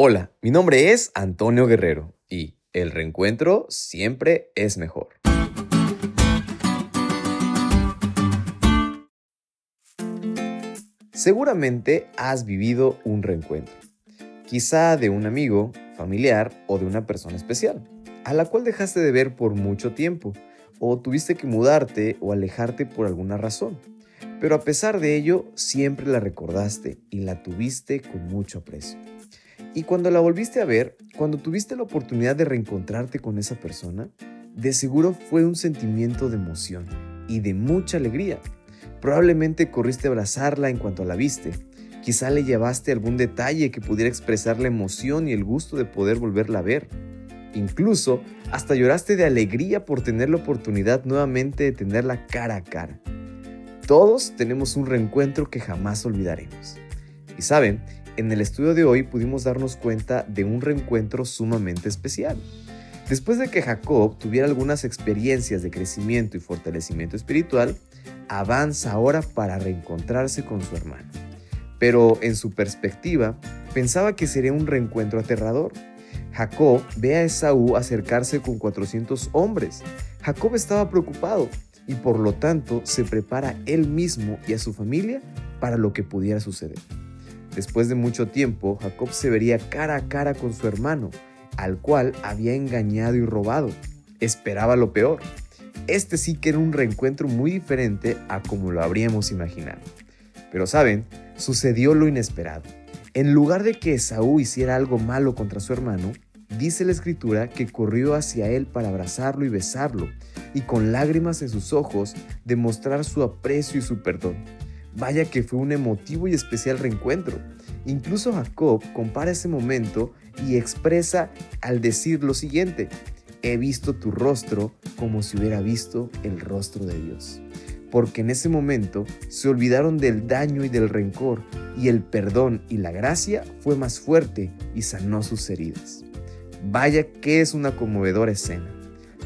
Hola, mi nombre es Antonio Guerrero y el reencuentro siempre es mejor. Seguramente has vivido un reencuentro, quizá de un amigo, familiar o de una persona especial, a la cual dejaste de ver por mucho tiempo, o tuviste que mudarte o alejarte por alguna razón. Pero a pesar de ello, siempre la recordaste y la tuviste con mucho aprecio. Y cuando la volviste a ver, cuando tuviste la oportunidad de reencontrarte con esa persona, de seguro fue un sentimiento de emoción y de mucha alegría. Probablemente corriste a abrazarla en cuanto la viste. Quizá le llevaste algún detalle que pudiera expresar la emoción y el gusto de poder volverla a ver. Incluso hasta lloraste de alegría por tener la oportunidad nuevamente de tenerla cara a cara. Todos tenemos un reencuentro que jamás olvidaremos. Y saben, en el estudio de hoy pudimos darnos cuenta de un reencuentro sumamente especial. Después de que Jacob tuviera algunas experiencias de crecimiento y fortalecimiento espiritual, avanza ahora para reencontrarse con su hermano. Pero en su perspectiva, pensaba que sería un reencuentro aterrador. Jacob ve a Esaú acercarse con 400 hombres. Jacob estaba preocupado y por lo tanto se prepara él mismo y a su familia para lo que pudiera suceder. Después de mucho tiempo, Jacob se vería cara a cara con su hermano, al cual había engañado y robado. Esperaba lo peor. Este sí que era un reencuentro muy diferente a como lo habríamos imaginado. Pero saben, sucedió lo inesperado. En lugar de que Esaú hiciera algo malo contra su hermano, dice la escritura que corrió hacia él para abrazarlo y besarlo, y con lágrimas en sus ojos demostrar su aprecio y su perdón. Vaya que fue un emotivo y especial reencuentro. Incluso Jacob compara ese momento y expresa al decir lo siguiente, he visto tu rostro como si hubiera visto el rostro de Dios. Porque en ese momento se olvidaron del daño y del rencor y el perdón y la gracia fue más fuerte y sanó sus heridas. Vaya que es una conmovedora escena.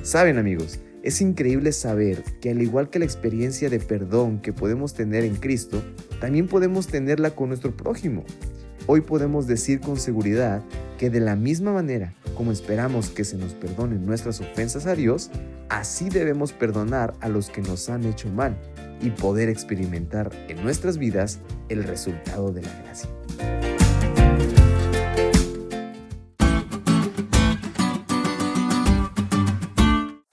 Saben amigos, es increíble saber que al igual que la experiencia de perdón que podemos tener en Cristo, también podemos tenerla con nuestro prójimo. Hoy podemos decir con seguridad que de la misma manera como esperamos que se nos perdonen nuestras ofensas a Dios, así debemos perdonar a los que nos han hecho mal y poder experimentar en nuestras vidas el resultado de la gracia.